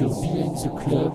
Vous êtes sur Behind the Club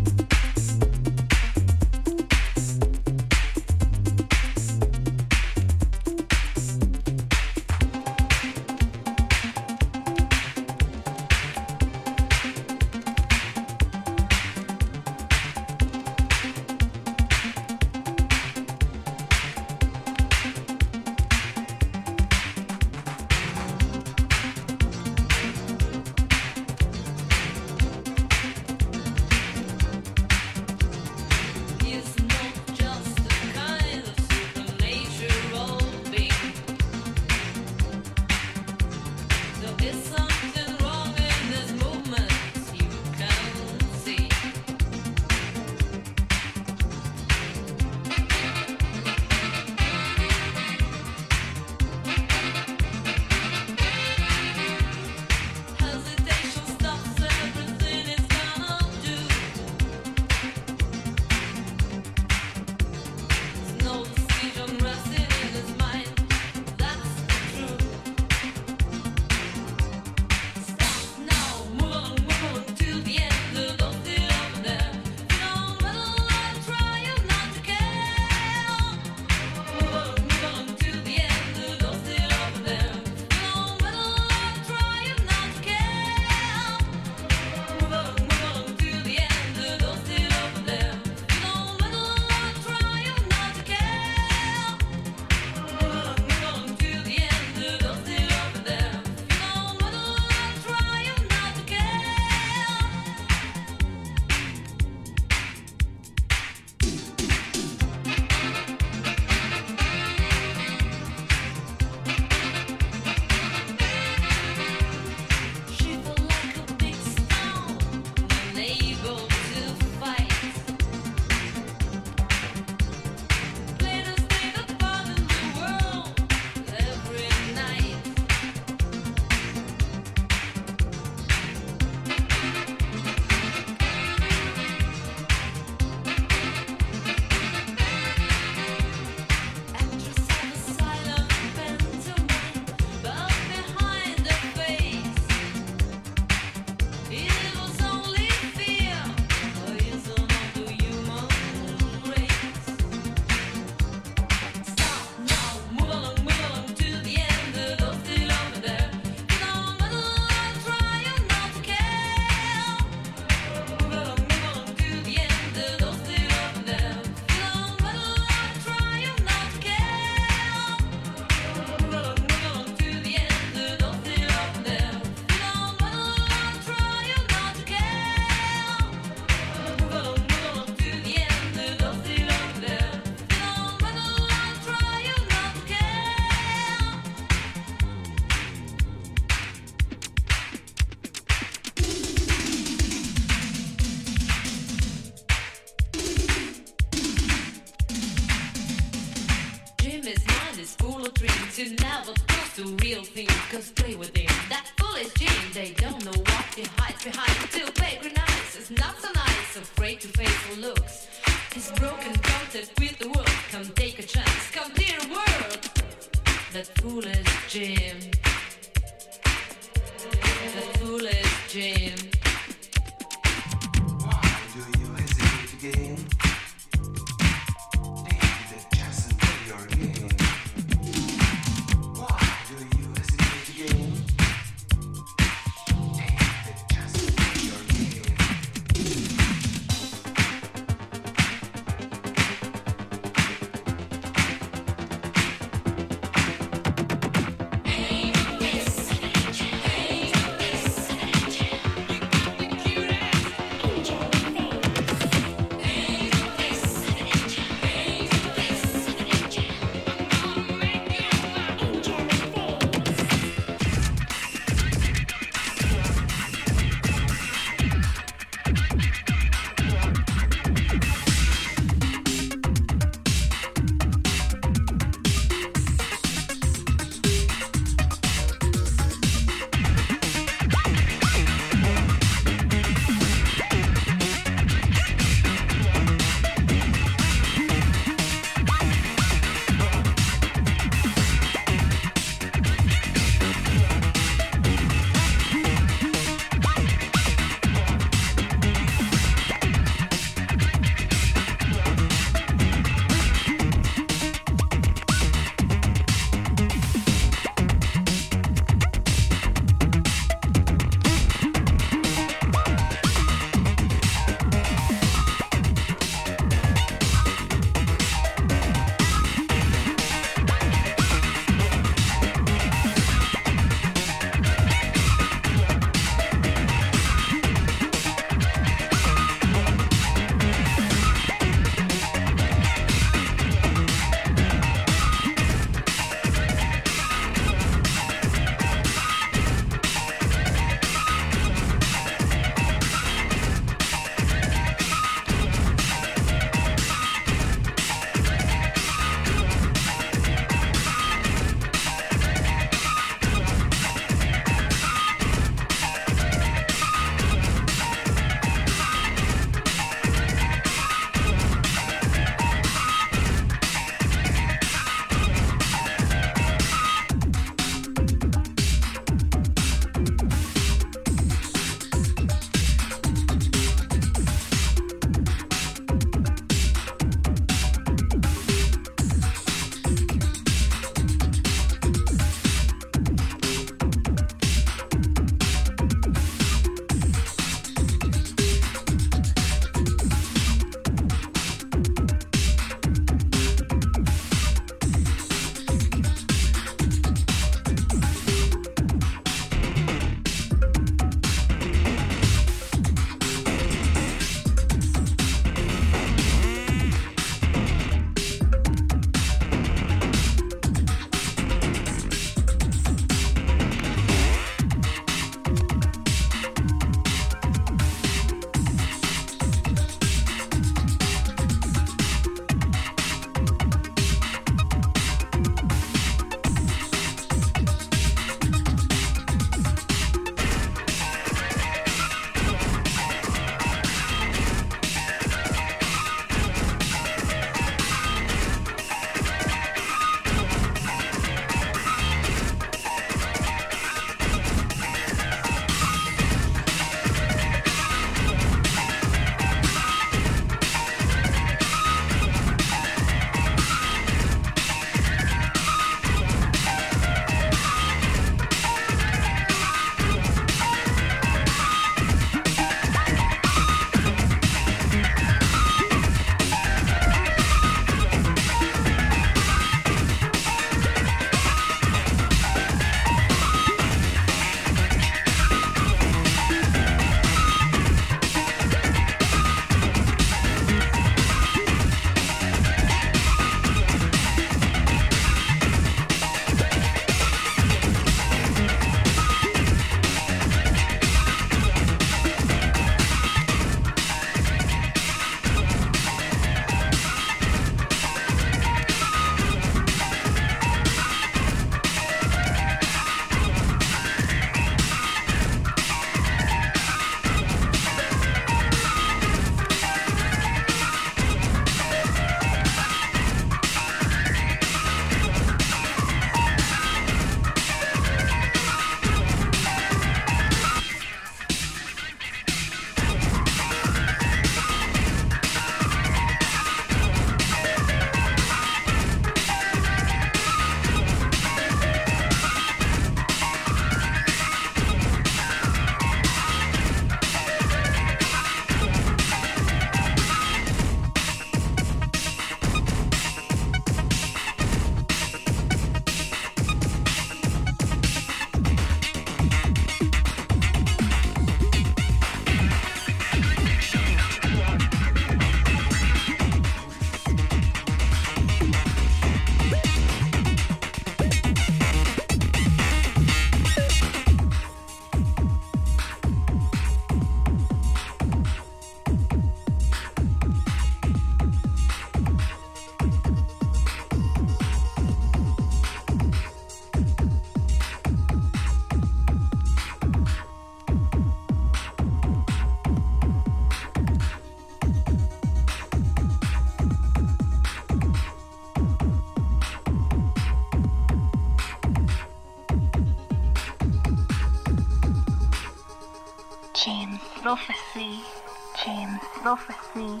Josephine,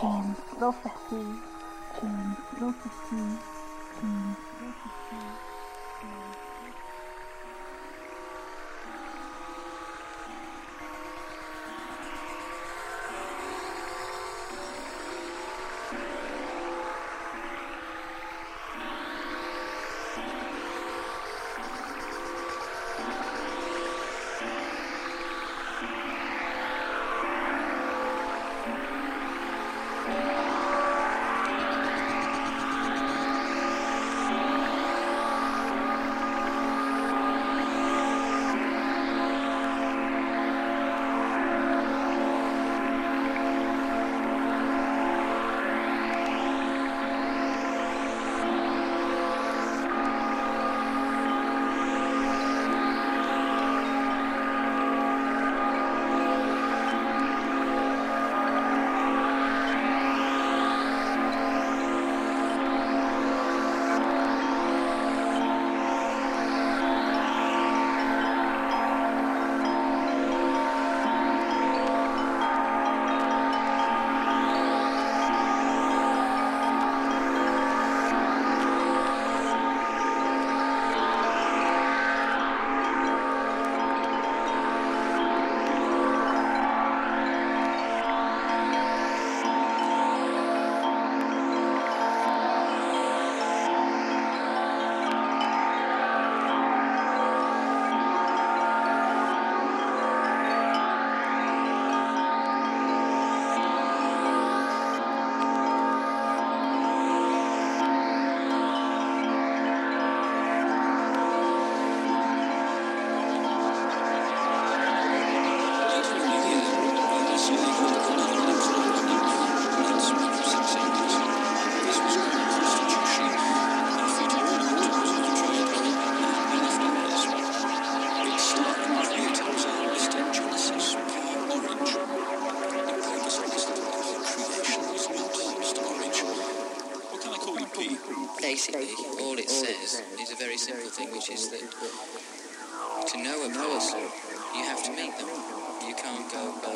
Jane, Josephine, Jane, Josephine.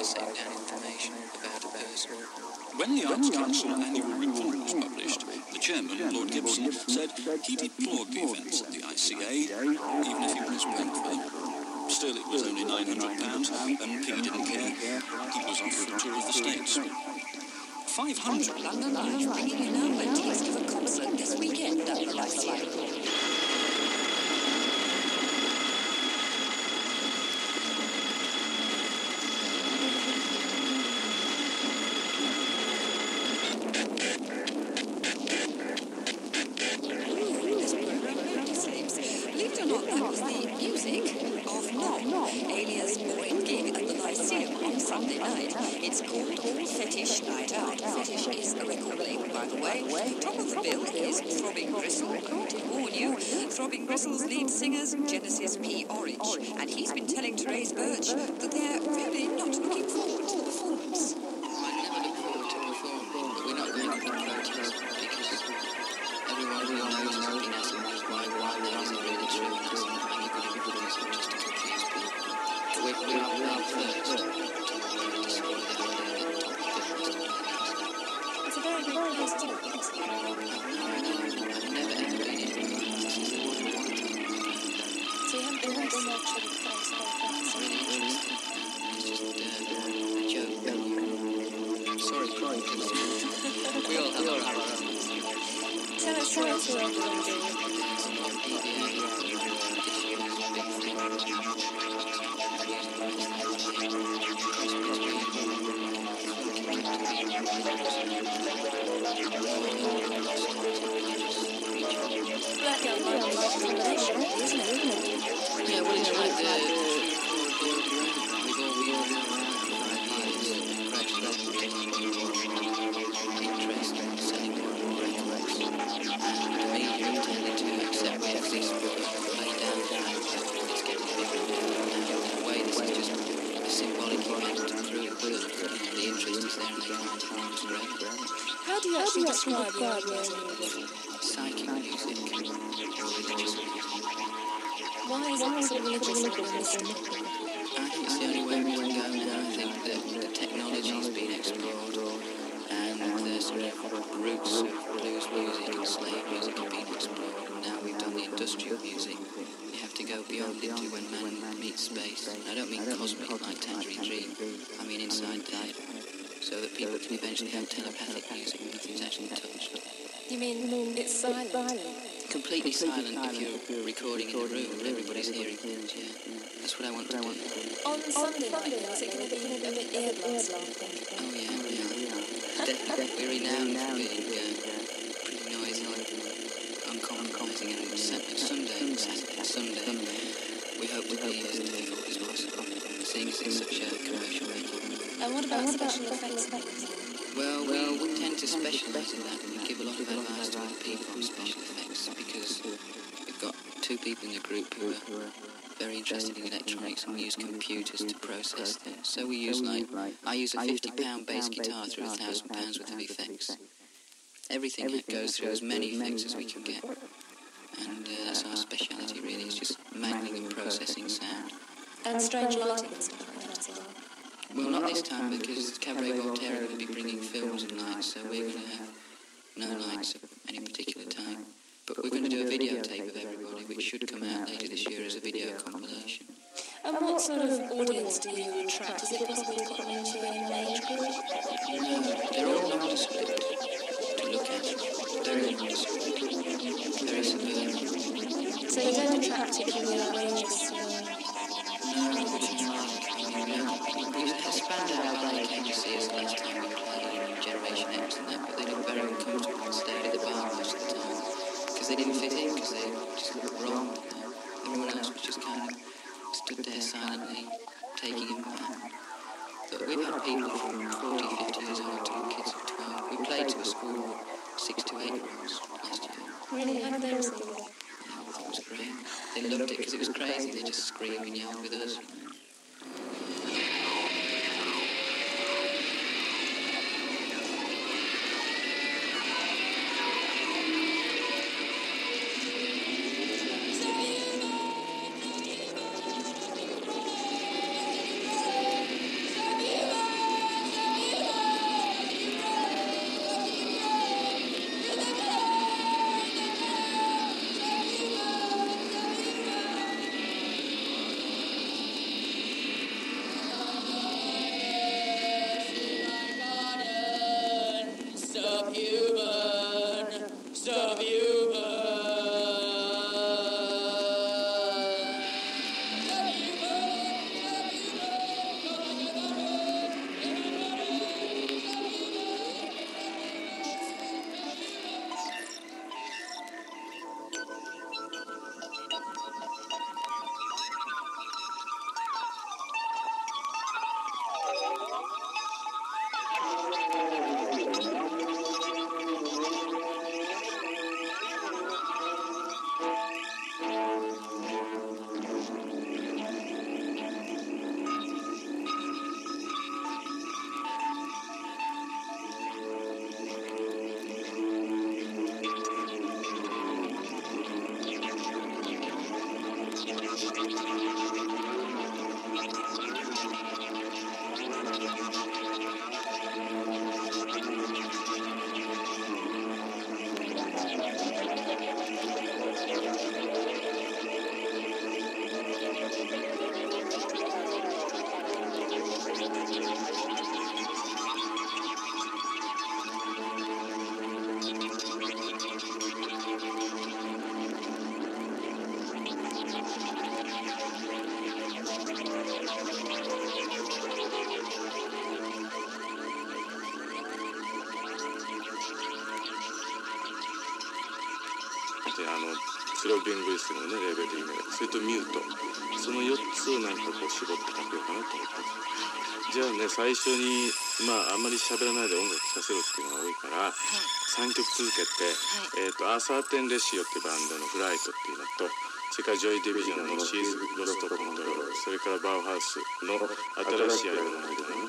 missing information about a person. When the Arts Council annual report was published, the chairman, Lord Gibson, said he deplored the events at the ICA, even if he was paying for them. Still, it was only £900, and P didn't care. He was on a tour of the States. 500. London Irish bringing you now a taste of a concert this weekend at the Completely silent if you're recording in the room and everybody's hearing things. Yeah, that's what I want to do. On Sunday night, is it going to be a bit earblasting? Oh yeah, yeah. Definitely, we're renowned for being uh, pretty noisy, uncompromising, and Sunday, Saturday, Sunday. We hope to be as difficult as possible, seeing as it's such a commercial venue. And what about special effects? Well, we tend to specialise in that, and we give a lot of advice to other people on special effects because we've got two people in the group who are very interested in electronics and we use computers to process things. So we use like I use a fifty pound bass guitar through a thousand pounds worth of effects. Everything that goes through as many effects as we can get. And uh, that's our speciality really, it's just mangling and processing sound. And strange lighting and stuff like that as well. Well, not this time because Cabaret Voltaire will be bringing films and lights, so we're going to have no lights So you don't attract particularly outrageous uh, No, we should try. I mean, uh, we had Spandau Ballet to us last time we played in Generation X and that, but they looked very uncomfortable and stayed at the bar most of the time. Because they didn't fit in, because they just looked wrong. You? Everyone else was just kind of stood there silently, taking him back. But we've had people from 40, 50 years old to kids of 12. We played to a school 6 to 8 year olds last year. it. They loved it because it was crazy. They just screamed and yelled with us. とミュート。その4つをなんかこう絞って書こうかなと思って。じゃあね最初にまああんまり喋らないで音楽聴かせろっていうのが多いから、3曲続けて、えー、とアーサーテン・レシオっていうバンドの「フライト」っていうのとそれからジョイ・ディビジョンの「シーズ・ロスト・コントロール」それからバウハウスの新しいアルバムの初めて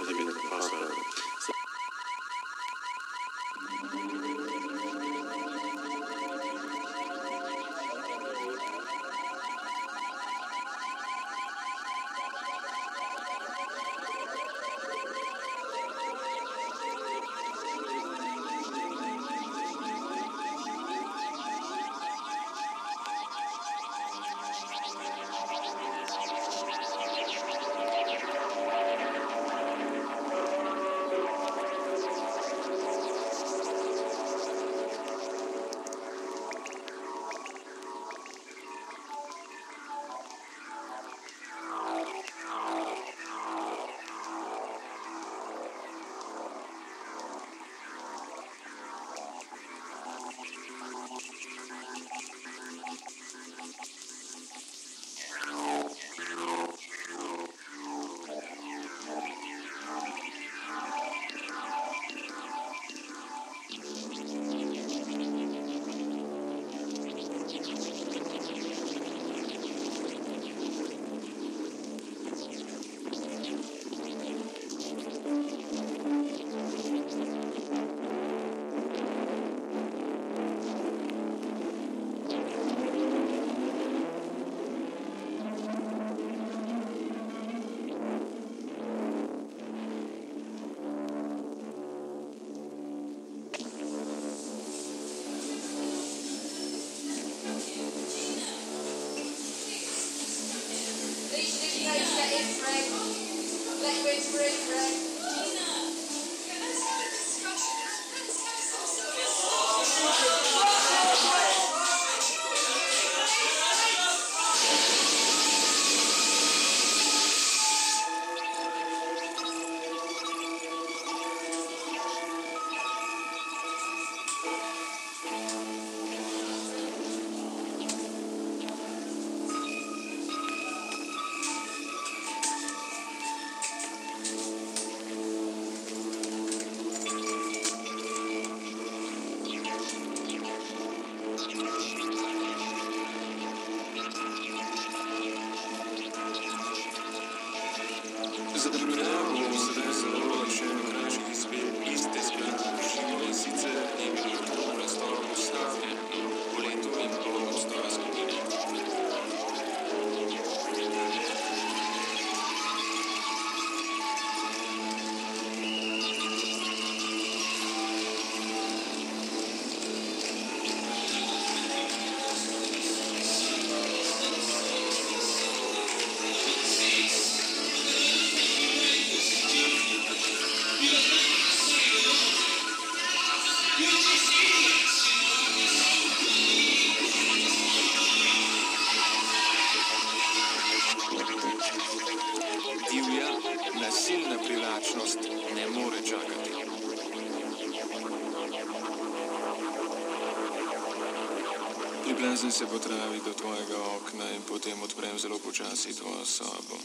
počasi tvojo sobo.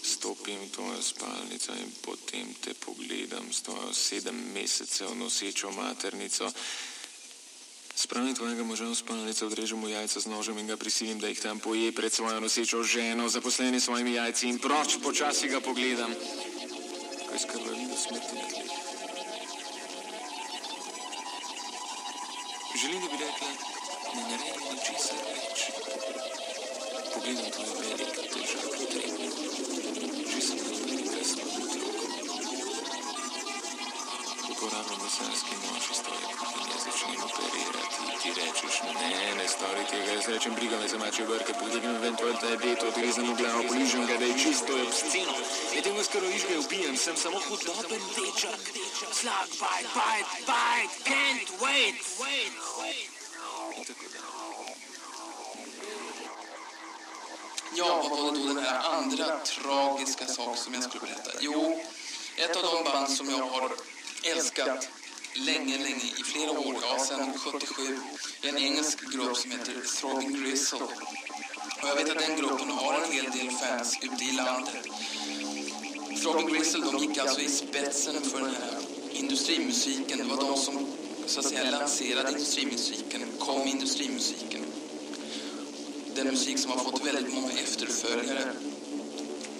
Stopim v tvojo spalnico in potem te pogledam s tvojo sedem mesecev nosečo maternico. Spravim tvojega moža v spalnico, odrežem jajca z nožem in ga prisilim, da jih tam poje pred svojo nosečo ženo, zaposleni s svojimi jajci in proč, počasi ga pogledam. Medtem ko skrojiš ga, ubijem, sem samo hudoben dečak. Slug, bite, bite, bite, can't wait. Dalje. Ja, vad var det då den här andra tragiska sak som jag skulle berätta? Jo, ett av de band som jag har älskat länge, länge, i flera år, ja, sedan 77, är en engelsk grupp som heter Throbbing Gristle. Och jag vet att den gruppen har en hel del fans ute i landet. Throbbing Gristle, de gick alltså i spetsen för den här industrimusiken. Det var de som, så att säga, lanserade industrimusiken, kom industrimusiken den musik som har fått väldigt många efterföljare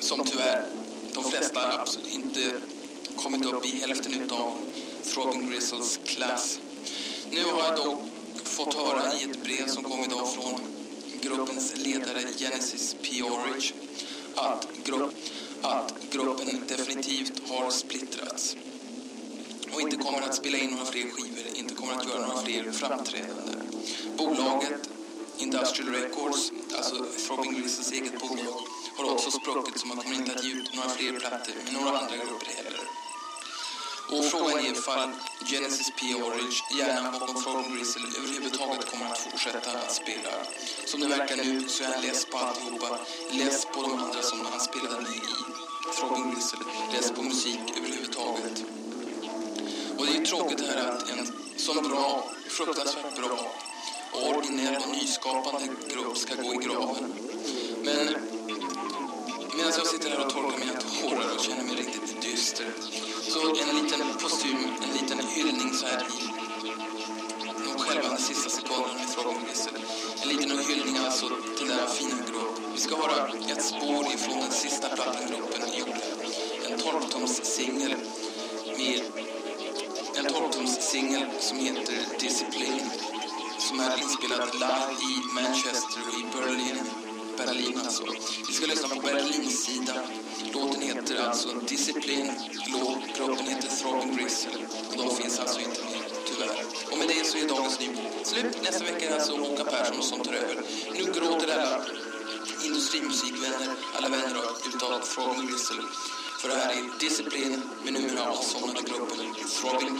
som tyvärr de flesta absolut inte kommit upp i hälften av Throbbing Grizzles klass. Nu har jag dock fått höra i ett brev som kom idag från gruppens ledare Genesis P. Orridge att, gruppen att gruppen definitivt har splittrats och inte kommer att spela in några fler skivor, inte kommer att göra några fler framträdanden. Bolaget Industrial Records, alltså Throbbing Grizzles eget bolag, har också spruckit så man kommer inte att ge ut några fler plattor med några andra grupper heller. Och frågan är ifall Genesis P. Orridge, hjärnan bakom Throbbing Grizzle, överhuvudtaget kommer att fortsätta att spela. Som det verkar nu så är han less på alltihopa, less på de andra som han spelade med i Throbbing Grizzle, på musik överhuvudtaget. Och det är ju tråkigt det här att en sån bra, fruktansvärt bra och originell och nyskapande grupp ska gå i graven. Men medan jag sitter här och torkar mina tårar och känner mig riktigt dyster så en liten postum, en liten hyllning så här i de skälvande sista sekunderna med Throbbing En liten hyllning alltså till denna fina grupp. Vi ska höra ett spår ifrån den sista plattan gruppen. En 12-tums singel med en 12-tums singel som heter Discipline som är inspelad live i Manchester och i Berlin. Berlin alltså. Vi ska lyssna på Berlin-sidan. Låten heter alltså Discipline. Låt, heter Throbbing Gristle. Och de finns alltså inte med, tyvärr. Och med det så är dagens nyhet slut. Nästa vecka är det alltså Håkan Persson som tar över. Nu gråter alla industrimusikvänner, alla vänner utav Throbbing Gristle. För det här är Disciplin med numera avsomnade gruppen Throbbing.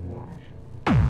Wow.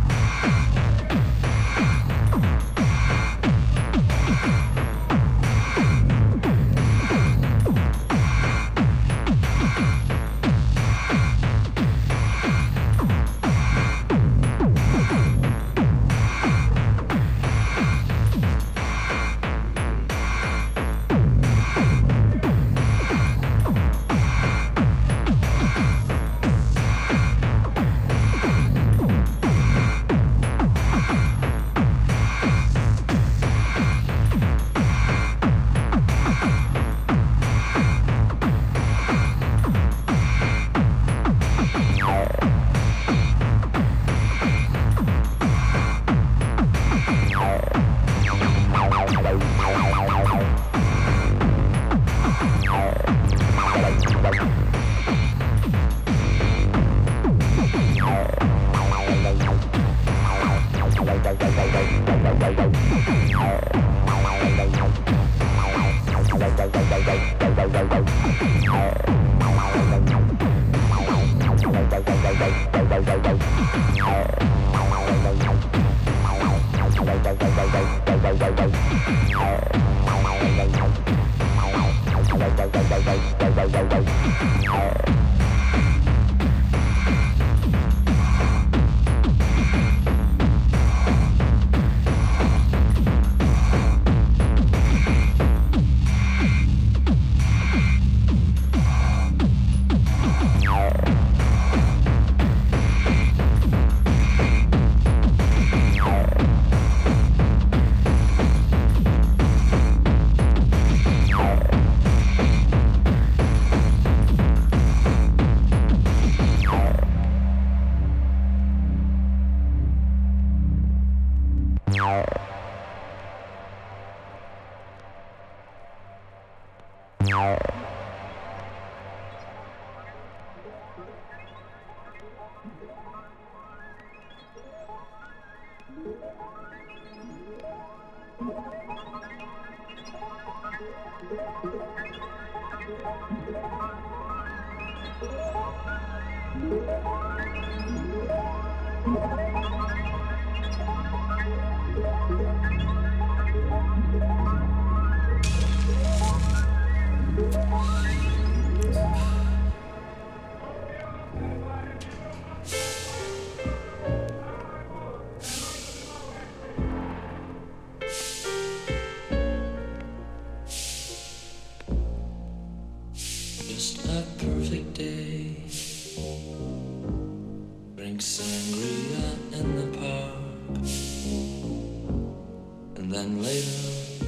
Then later,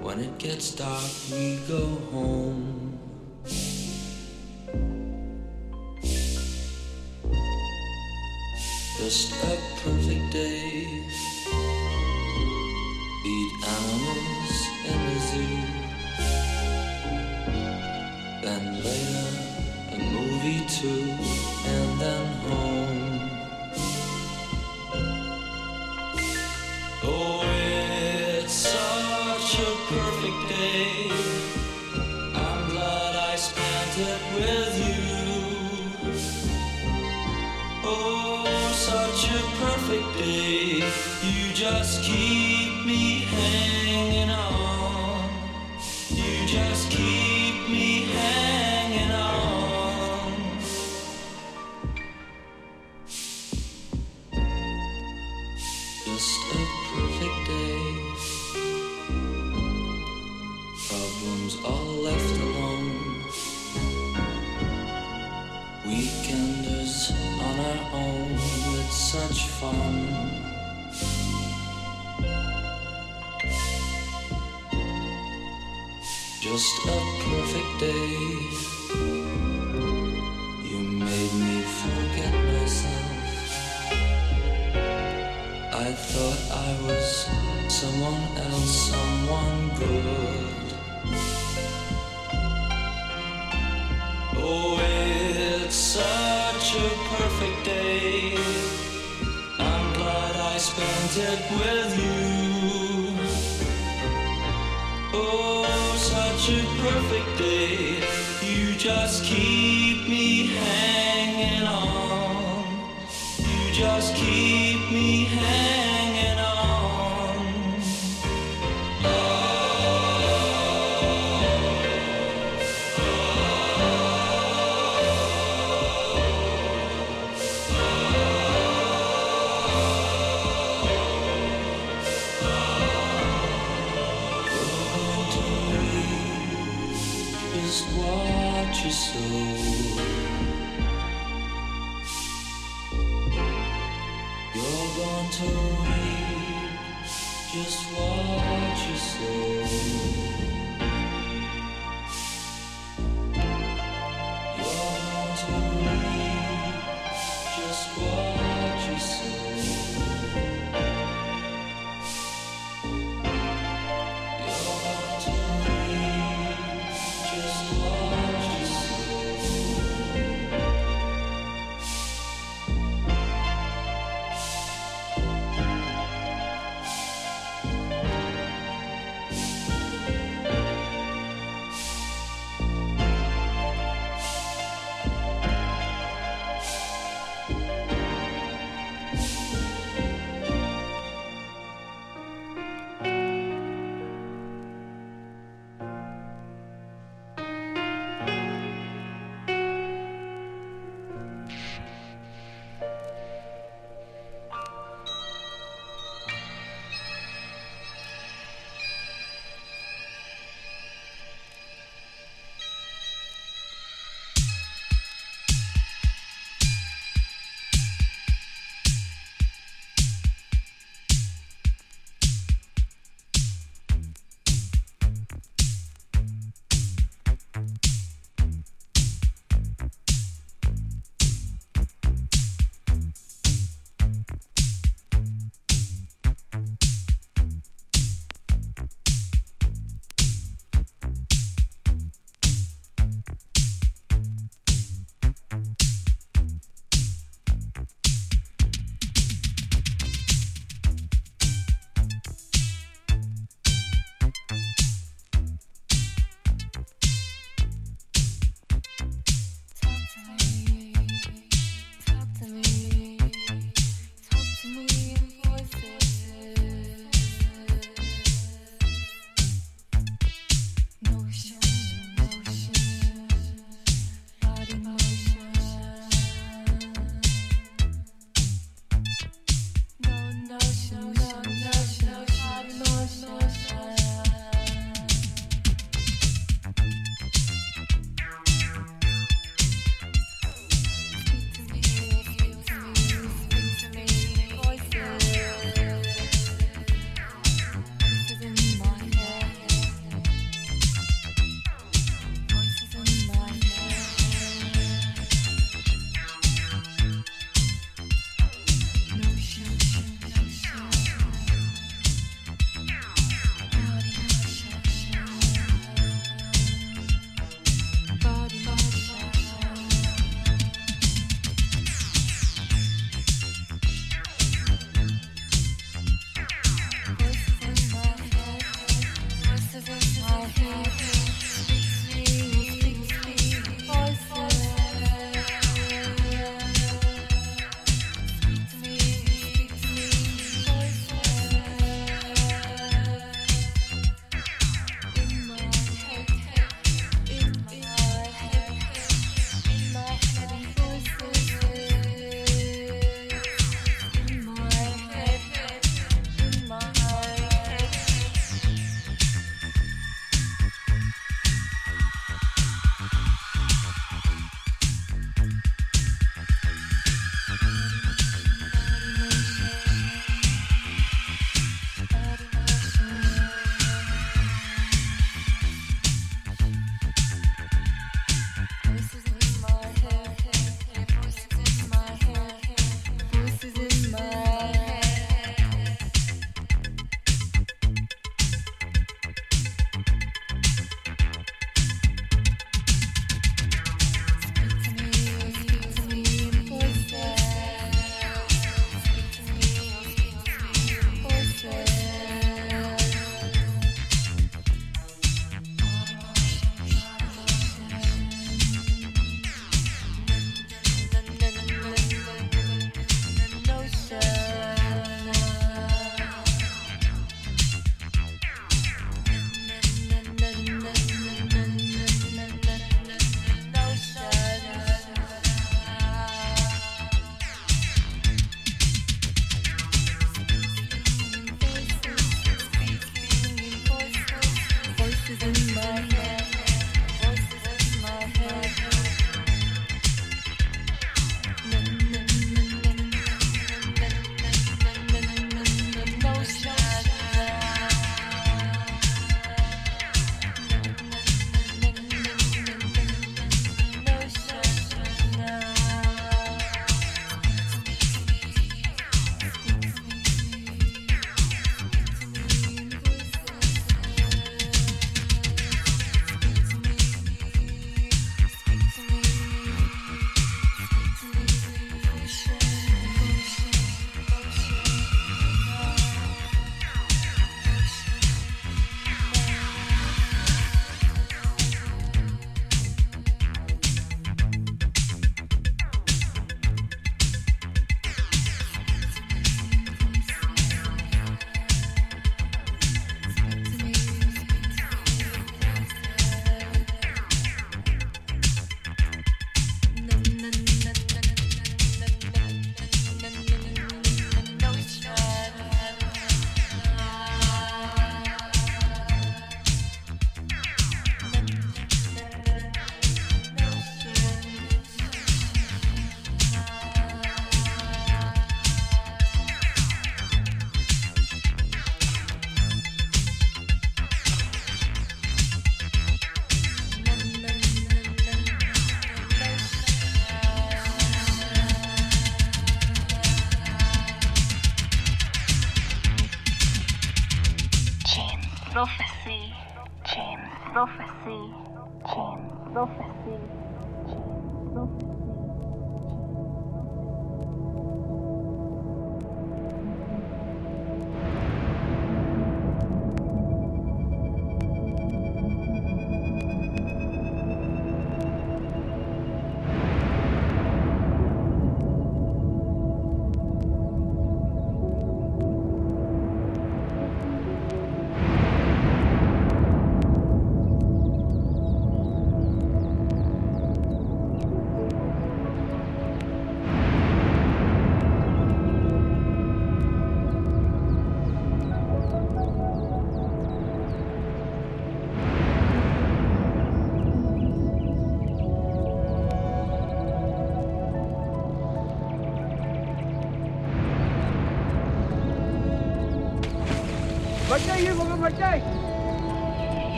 when it gets dark, we go home. Just a perfect day.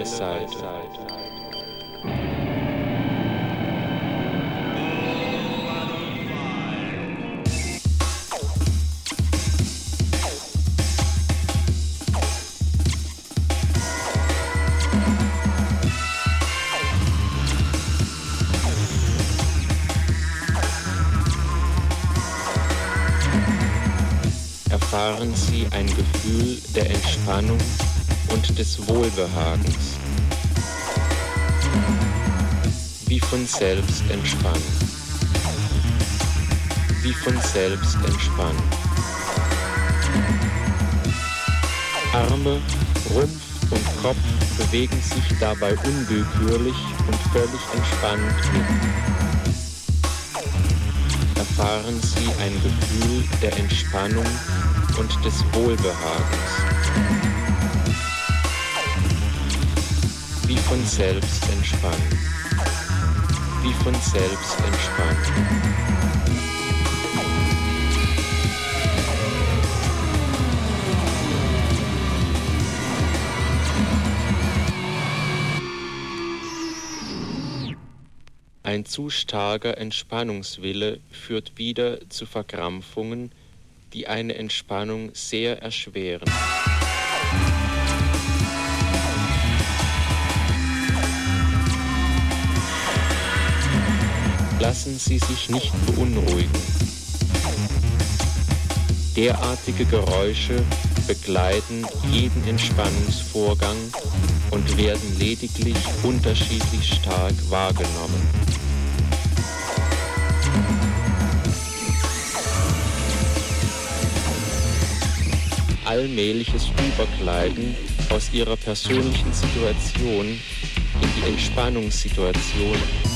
Beiseite. erfahren Sie ein Gefühl der Entspannung und des Wohlbehagens. Von selbst entspannen. Wie von selbst entspannen. Arme, Rumpf und Kopf bewegen sich dabei unwillkürlich und völlig entspannt mit erfahren Sie ein Gefühl der Entspannung und des Wohlbehagens. Wie von selbst entspannen. Von selbst entspannen. Ein zu starker Entspannungswille führt wieder zu Verkrampfungen, die eine Entspannung sehr erschweren. Lassen Sie sich nicht beunruhigen. Derartige Geräusche begleiten jeden Entspannungsvorgang und werden lediglich unterschiedlich stark wahrgenommen. Allmähliches Übergleiten aus ihrer persönlichen Situation in die Entspannungssituation.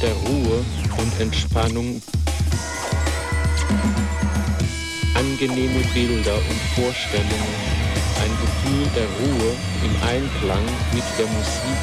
Der Ruhe und Entspannung angenehme Bilder und Vorstellungen, ein Gefühl der Ruhe im Einklang mit der Musik.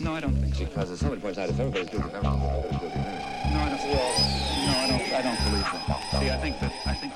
No, I don't think so. Because as somebody points out, if everybody's doing it, everybody's. No, I don't. No, I don't. I don't believe that. See, I think that. I think.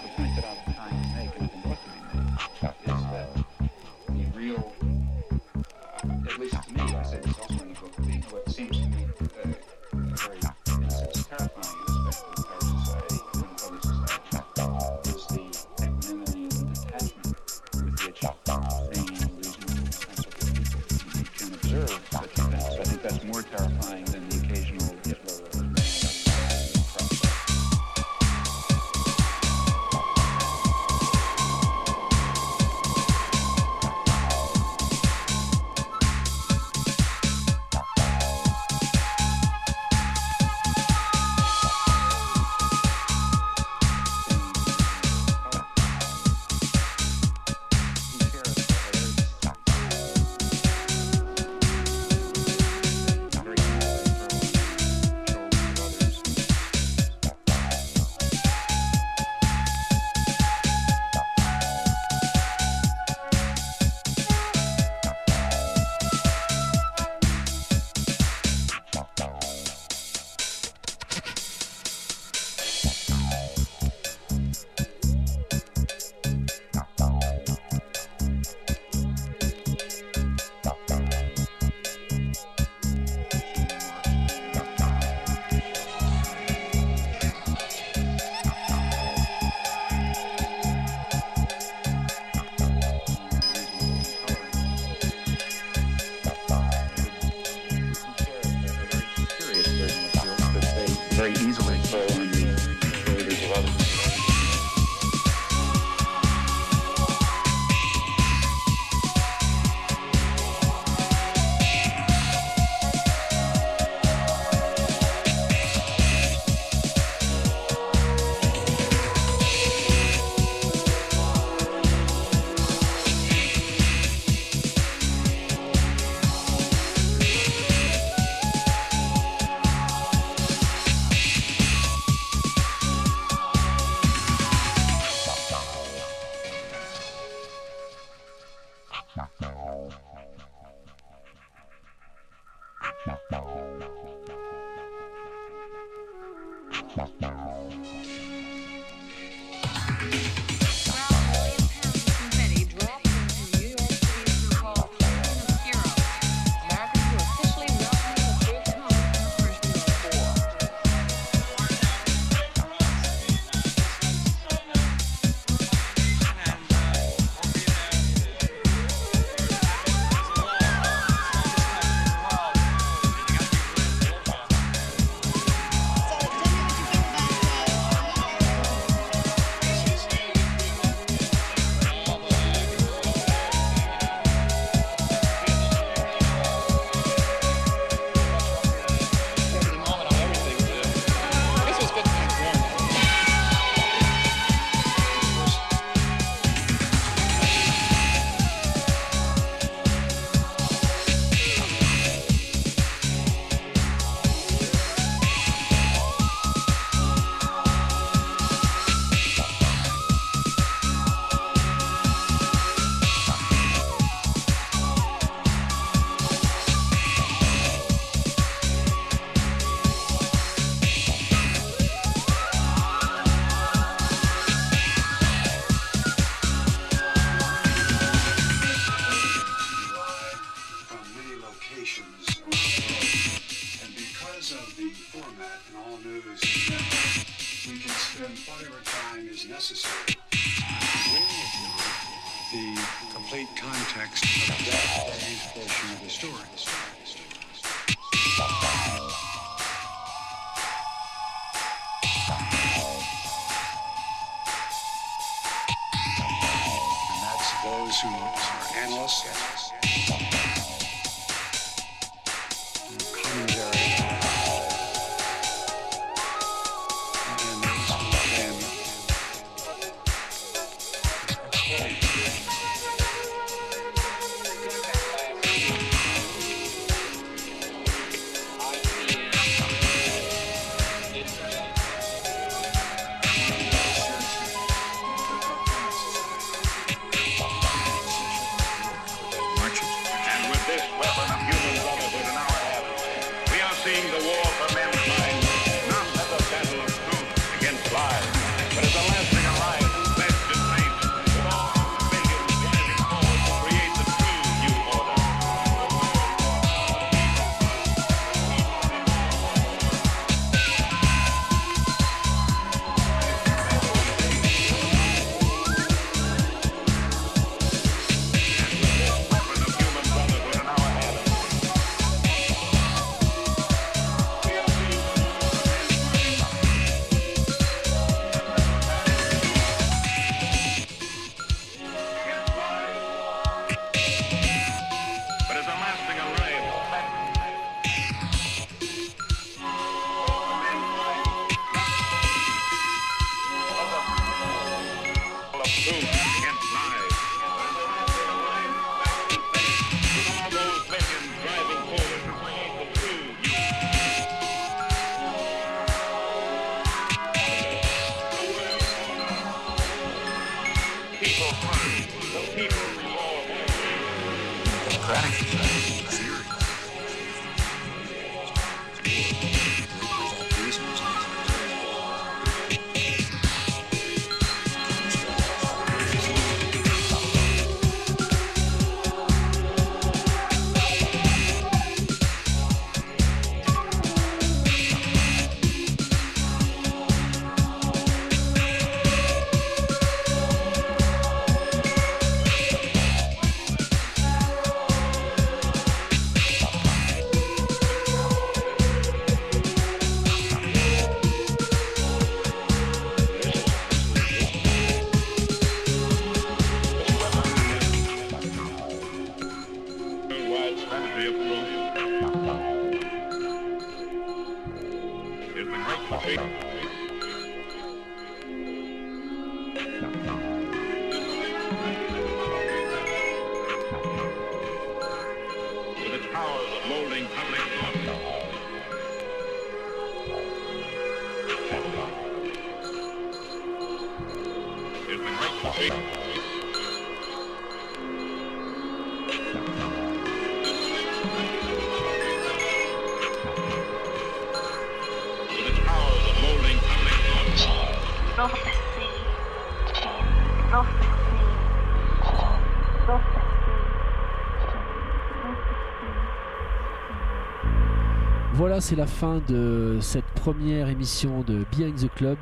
C'est la fin de cette première émission de Behind the Club.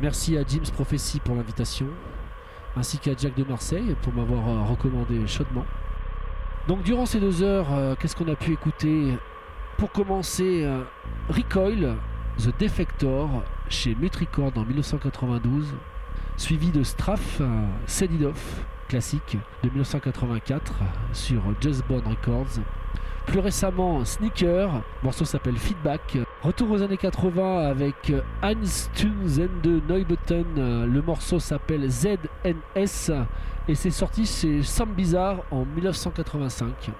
Merci à James Prophecy pour l'invitation, ainsi qu'à Jack de Marseille pour m'avoir euh, recommandé chaudement. Donc durant ces deux heures, euh, qu'est-ce qu'on a pu écouter? Pour commencer, euh, Recoil, The Defector, chez Mutricord en 1992, suivi de Straff, euh, Off, classique de 1984 sur Just Records. Plus récemment, Sneaker, morceau s'appelle Feedback. Retour aux années 80 avec Hans Tunzende Neubetten, euh, le morceau s'appelle ZNS et c'est sorti chez Sam Bizarre en 1985.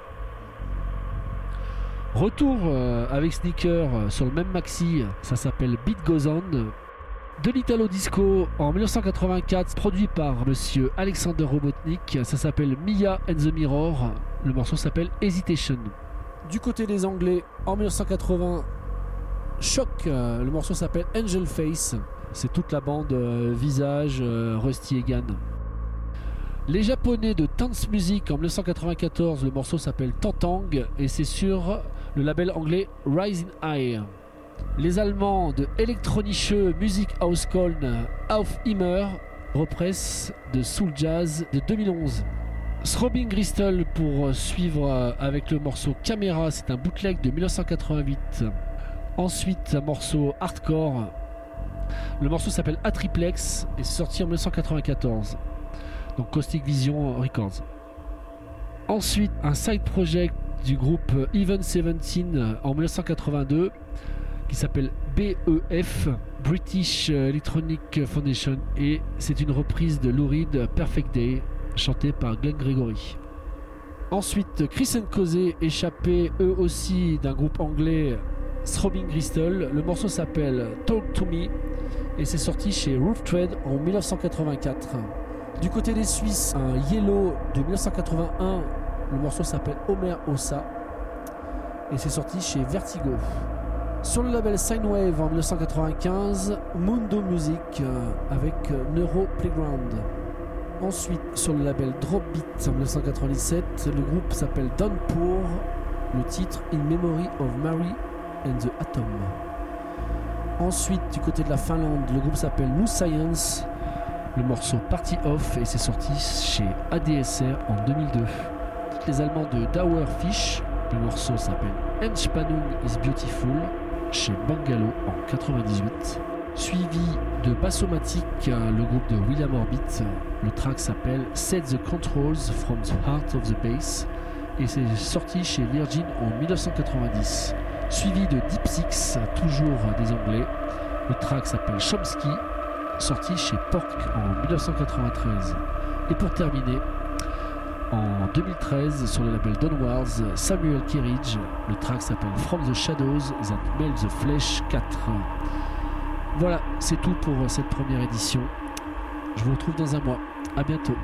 Retour euh, avec Sneaker euh, sur le même maxi, ça s'appelle Beat Goes On. De l'Italo Disco en 1984, produit par monsieur Alexander Robotnik, ça s'appelle Mia and the Mirror, le morceau s'appelle Hesitation. Du côté des Anglais, en 1980, Choc, euh, le morceau s'appelle Angel Face, c'est toute la bande euh, Visage, euh, Rusty Egan. Les Japonais de Dance Music en 1994, le morceau s'appelle Tantang et c'est sur le label anglais Rising High. Les Allemands de électronische Music Auskoln Auf Immer represse de Soul Jazz de 2011. Throbbing Crystal pour suivre avec le morceau Camera, c'est un bootleg de 1988. Ensuite, un morceau hardcore. Le morceau s'appelle Atriplex et sorti en 1994. Donc Caustic Vision Records. Ensuite, un side project du groupe Even 17 en 1982 qui s'appelle BEF, British Electronic Foundation, et c'est une reprise de Lou Reed Perfect Day, chantée par Glenn Gregory. Ensuite, Chris Cosé, échappé eux aussi d'un groupe anglais Throbbing Crystal. Le morceau s'appelle Talk to Me et c'est sorti chez Roof Trade en 1984. Du côté des Suisses, un Yellow de 1981. Le morceau s'appelle Homer Ossa et c'est sorti chez Vertigo. Sur le label Sinewave en 1995, Mundo Music euh, avec euh, Neuro Playground. Ensuite, sur le label Dropbeat en 1997, le groupe s'appelle Downpour. Le titre In Memory of Mary and the Atom. Ensuite, du côté de la Finlande, le groupe s'appelle New Science. Le morceau Party Off et c'est sorti chez ADSR en 2002. Les Allemands de Dauerfish, le morceau s'appelle Entspannung is Beautiful chez Bungalow en 98. Suivi de Bassomatic, le groupe de William Orbit. Le track s'appelle Set the Controls from the Heart of the Bass et c'est sorti chez Virgin en 1990. Suivi de Deep Six, toujours des Anglais. Le track s'appelle Chomsky, sorti chez Pork en 1993. Et pour terminer, en 2013, sur le label Downwards, Samuel Kerridge, le track s'appelle From the Shadows That Melt the Flesh 4. Voilà, c'est tout pour cette première édition. Je vous retrouve dans un mois. À bientôt.